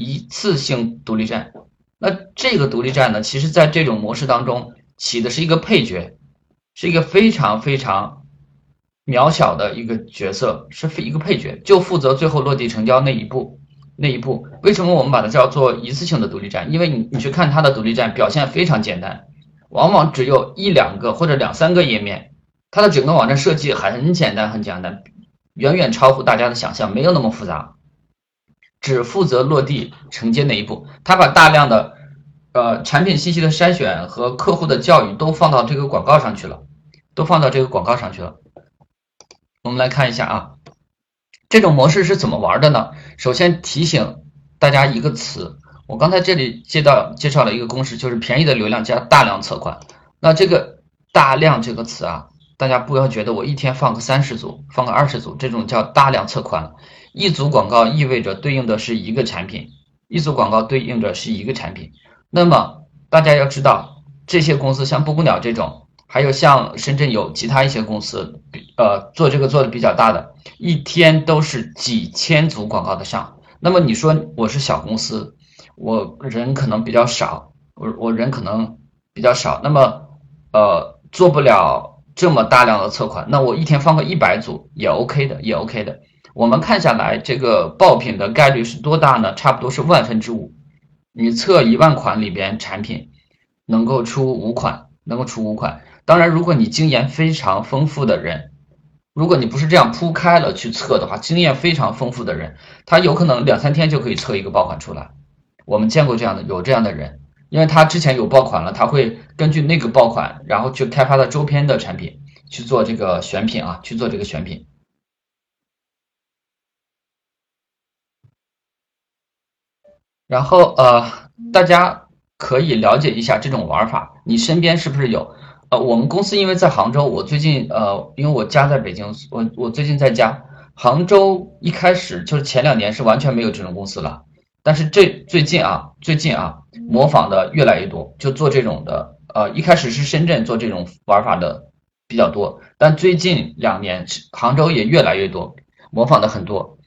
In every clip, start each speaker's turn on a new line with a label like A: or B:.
A: 一次性独立站。那这个独立站呢，其实在这种模式当中起的是一个配角，是一个非常非常渺小的一个角色，是一个配角，就负责最后落地成交那一步。那一步，为什么我们把它叫做一次性的独立站？因为你你去看它的独立站表现非常简单，往往只有一两个或者两三个页面，它的整个网站设计很简单很简单，远远超乎大家的想象，没有那么复杂。只负责落地承接那一步，他把大量的呃产品信息的筛选和客户的教育都放到这个广告上去了，都放到这个广告上去了。我们来看一下啊，这种模式是怎么玩的呢？首先提醒大家一个词，我刚才这里介绍介绍了一个公式，就是便宜的流量加大量测款。那这个大量这个词啊，大家不要觉得我一天放个三十组，放个二十组，这种叫大量测款。一组广告意味着对应的是一个产品，一组广告对应着是一个产品。那么大家要知道，这些公司像布谷鸟这种，还有像深圳有其他一些公司，呃，做这个做的比较大的，一天都是几千组广告的上。那么你说我是小公司，我人可能比较少，我我人可能比较少，那么呃做不了这么大量的测款，那我一天放个一百组也 OK 的，也 OK 的。我们看下来，这个爆品的概率是多大呢？差不多是万分之五。你测一万款里边产品，能够出五款，能够出五款。当然，如果你经验非常丰富的人，如果你不是这样铺开了去测的话，经验非常丰富的人，他有可能两三天就可以测一个爆款出来。我们见过这样的，有这样的人，因为他之前有爆款了，他会根据那个爆款，然后去开发的周边的产品去做这个选品啊，去做这个选品。然后呃，大家可以了解一下这种玩法，你身边是不是有？呃，我们公司因为在杭州，我最近呃，因为我家在北京，我我最近在家。杭州一开始就是前两年是完全没有这种公司了，但是这最近啊，最近啊，模仿的越来越多，就做这种的。呃，一开始是深圳做这种玩法的比较多，但最近两年杭州也越来越多，模仿的很多。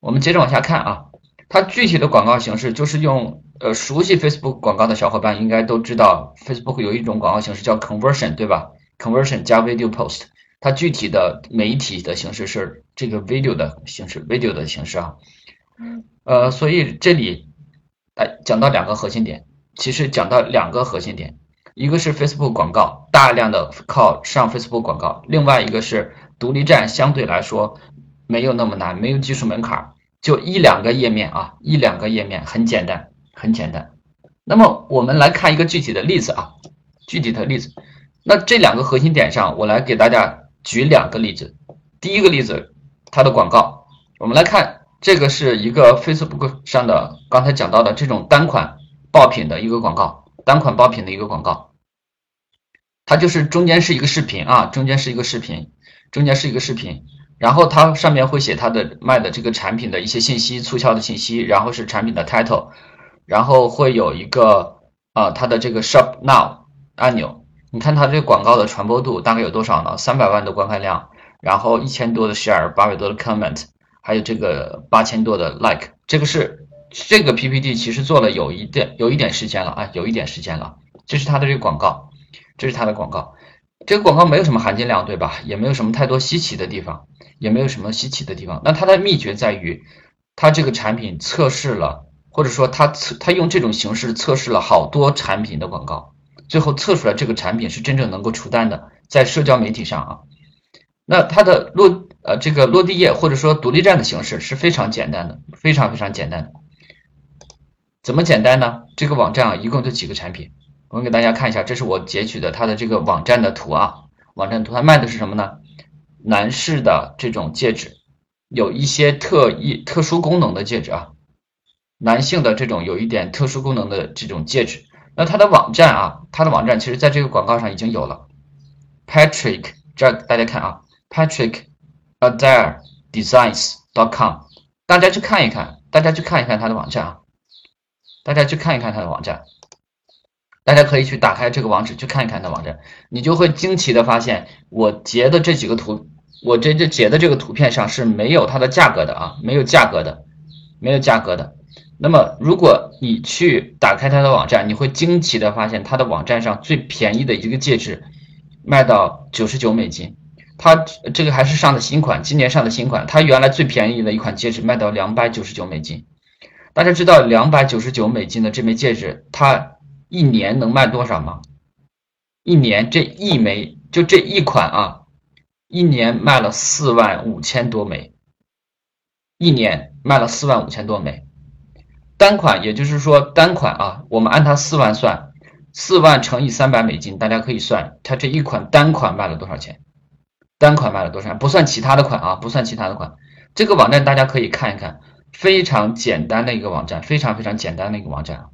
A: 我们接着往下看啊。它具体的广告形式就是用，呃，熟悉 Facebook 广告的小伙伴应该都知道，Facebook 有一种广告形式叫 Conversion，对吧？Conversion 加 Video Post，它具体的媒体的形式是这个 Video 的形式，Video 的形式啊。呃，所以这里，哎，讲到两个核心点，其实讲到两个核心点，一个是 Facebook 广告大量的靠上 Facebook 广告，另外一个是独立站相对来说没有那么难，没有技术门槛。就一两个页面啊，一两个页面很简单，很简单。那么我们来看一个具体的例子啊，具体的例子。那这两个核心点上，我来给大家举两个例子。第一个例子，它的广告，我们来看，这个是一个 Facebook 上的刚才讲到的这种单款爆品的一个广告，单款爆品的一个广告。它就是中间是一个视频啊，中间是一个视频，中间是一个视频。然后它上面会写它的卖的这个产品的一些信息，促销的信息，然后是产品的 title，然后会有一个啊它的这个 shop now 按钮。你看它这个广告的传播度大概有多少呢？三百万的观看量，然后一千多的 share，八百多的 comment，还有这个八千多的 like。这个是这个 PPT 其实做了有一点有一点时间了啊，有一点时间了。这是它的这个广告，这是它的广告。这个广告没有什么含金量，对吧？也没有什么太多稀奇的地方。也没有什么稀奇的地方。那它的秘诀在于，它这个产品测试了，或者说它测它用这种形式测试了好多产品的广告，最后测出来这个产品是真正能够出单的，在社交媒体上啊。那它的落呃这个落地页或者说独立站的形式是非常简单的，非常非常简单的。怎么简单呢？这个网站啊一共就几个产品，我们给大家看一下，这是我截取的它的这个网站的图啊，网站图它卖的是什么呢？男士的这种戒指，有一些特异特殊功能的戒指啊，男性的这种有一点特殊功能的这种戒指，那它的网站啊，它的网站其实在这个广告上已经有了，Patrick，这大家看啊，Patrick Adair Designs dot com，大家去看一看，大家去看一看他的网站啊，大家去看一看他的网站。大家可以去打开这个网址去看一看它网站，你就会惊奇的发现，我截的这几个图，我这这截的这个图片上是没有它的价格的啊，没有价格的，没有价格的。那么如果你去打开它的网站，你会惊奇的发现，它的网站上最便宜的一个戒指卖到九十九美金。它这个还是上的新款，今年上的新款。它原来最便宜的一款戒指卖到两百九十九美金。大家知道两百九十九美金的这枚戒指，它一年能卖多少吗？一年这一枚就这一款啊，一年卖了四万五千多枚。一年卖了四万五千多枚，单款也就是说单款啊，我们按它四万算，四万乘以三百美金，大家可以算它这一款单款卖了多少钱。单款卖了多少？不算其他的款啊，不算其他的款。这个网站大家可以看一看，非常简单的一个网站，非常非常简单的一个网站，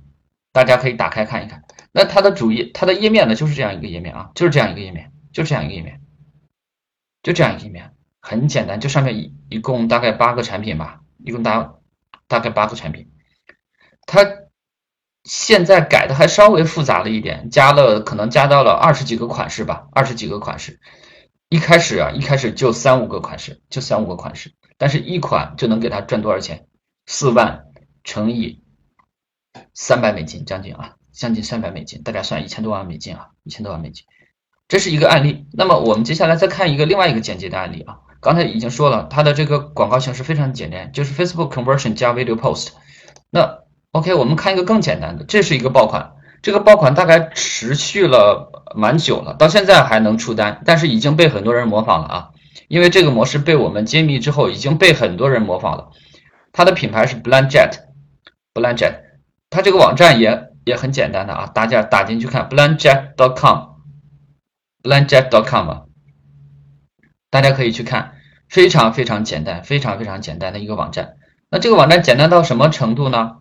A: 大家可以打开看一看。那它的主页，它的页面呢，就是这样一个页面啊，就是这样一个页面，就这样一个页面，就这样一个页面，很简单，就上面一一共大概八个产品吧，一共大大概八个产品。它现在改的还稍微复杂了一点，加了可能加到了二十几个款式吧，二十几个款式。一开始啊，一开始就三五个款式，就三五个款式，但是一款就能给他赚多少钱？四万乘以三百美金，将近啊，将近三百美金，大家算一千多万美金啊，一千多万美金，这是一个案例。那么我们接下来再看一个另外一个简洁的案例啊，刚才已经说了，它的这个广告形式非常简单，就是 Facebook conversion 加 video post。那 OK，我们看一个更简单的，这是一个爆款。这个爆款大概持续了蛮久了，到现在还能出单，但是已经被很多人模仿了啊！因为这个模式被我们揭秘之后，已经被很多人模仿了。它的品牌是 Blind Jet，Blind Jet，它这个网站也也很简单的啊，大家打进去看 blindjet.com，blindjet.com 啊，大家可以去看，非常非常简单，非常非常简单的一个网站。那这个网站简单到什么程度呢？